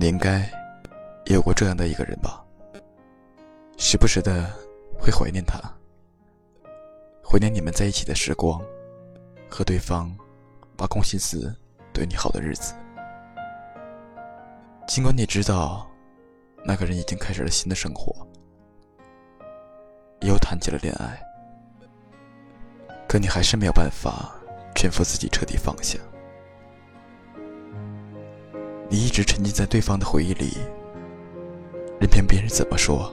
你应该也有过这样的一个人吧？时不时的会怀念他，怀念你们在一起的时光，和对方挖空心思对你好的日子。尽管你知道，那个人已经开始了新的生活，又谈起了恋爱，可你还是没有办法劝服自己彻底放下。你一直沉浸在对方的回忆里，任凭别人怎么说，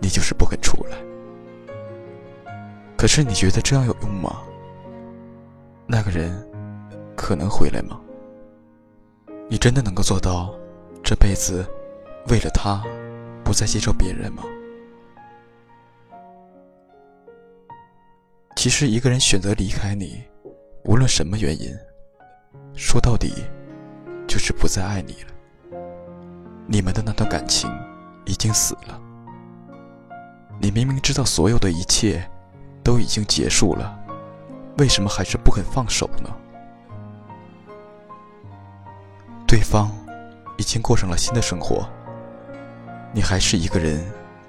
你就是不肯出来。可是你觉得这样有用吗？那个人可能回来吗？你真的能够做到这辈子为了他不再接受别人吗？其实一个人选择离开你，无论什么原因，说到底。就是不再爱你了，你们的那段感情已经死了。你明明知道所有的一切都已经结束了，为什么还是不肯放手呢？对方已经过上了新的生活，你还是一个人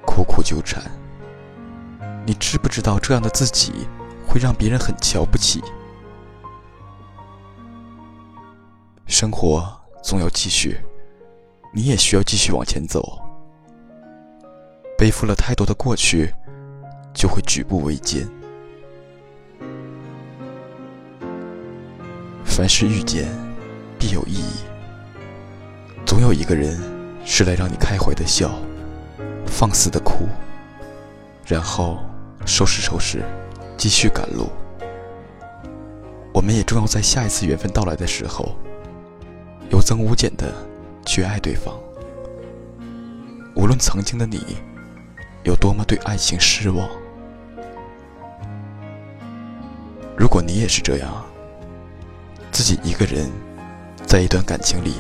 苦苦纠缠。你知不知道这样的自己会让别人很瞧不起？生活总要继续，你也需要继续往前走。背负了太多的过去，就会举步维艰。凡是遇见，必有意义。总有一个人是来让你开怀的笑，放肆的哭，然后收拾收拾，继续赶路。我们也终要在下一次缘分到来的时候。有增无减的去爱对方，无论曾经的你有多么对爱情失望，如果你也是这样，自己一个人在一段感情里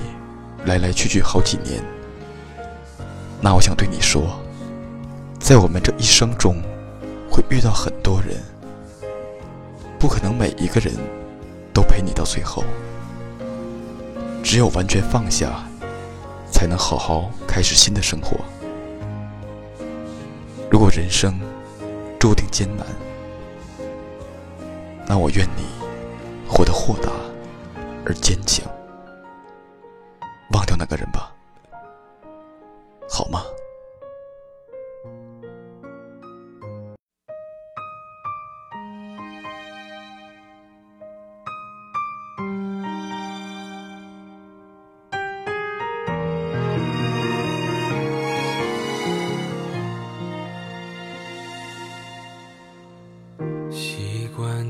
来来去去好几年，那我想对你说，在我们这一生中会遇到很多人，不可能每一个人都陪你到最后。只有完全放下，才能好好开始新的生活。如果人生注定艰难，那我愿你活得豁达而坚强。忘掉那个人吧，好吗？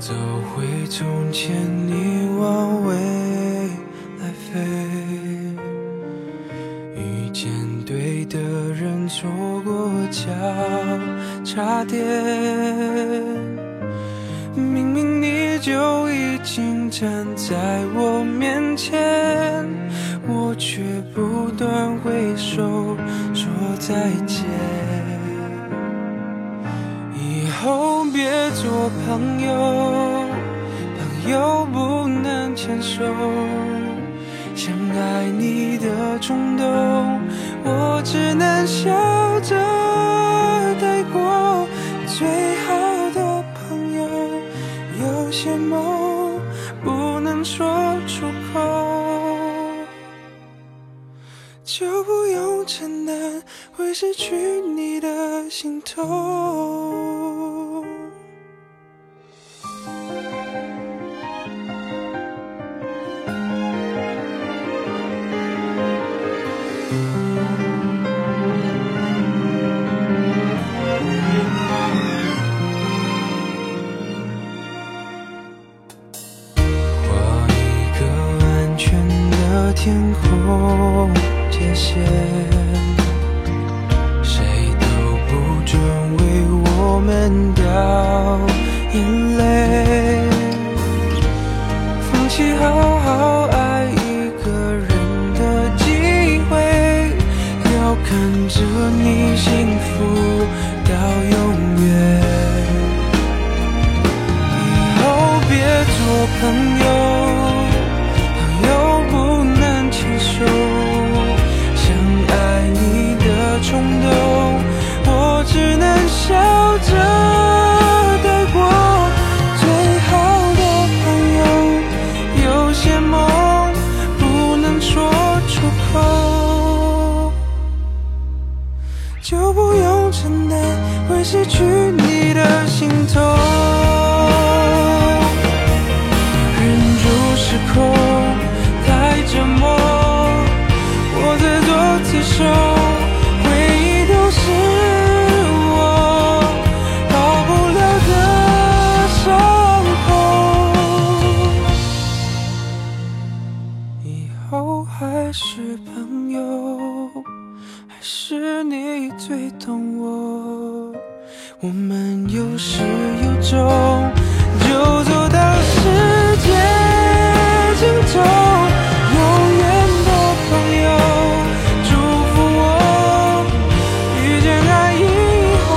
走回从前，你往未来飞，遇见对的人，错过交叉点。明明你就已经站在我面前，我却不断挥手说再见。后别做朋友，朋友不能牵手。想爱你的冲动，我只能笑着带过。最好的朋友，有些梦不能说出口，就不用承担会失去你的心痛。和一个安全的天空界限，谁都不准为我们掉眼泪。放弃后。看着你幸福到永远。以后别做朋友。哦我们有始有终就走到世界尽头永远的朋友祝福我遇见爱以后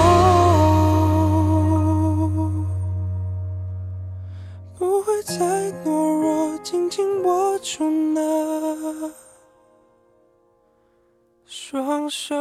不会再懦弱紧紧握住那双手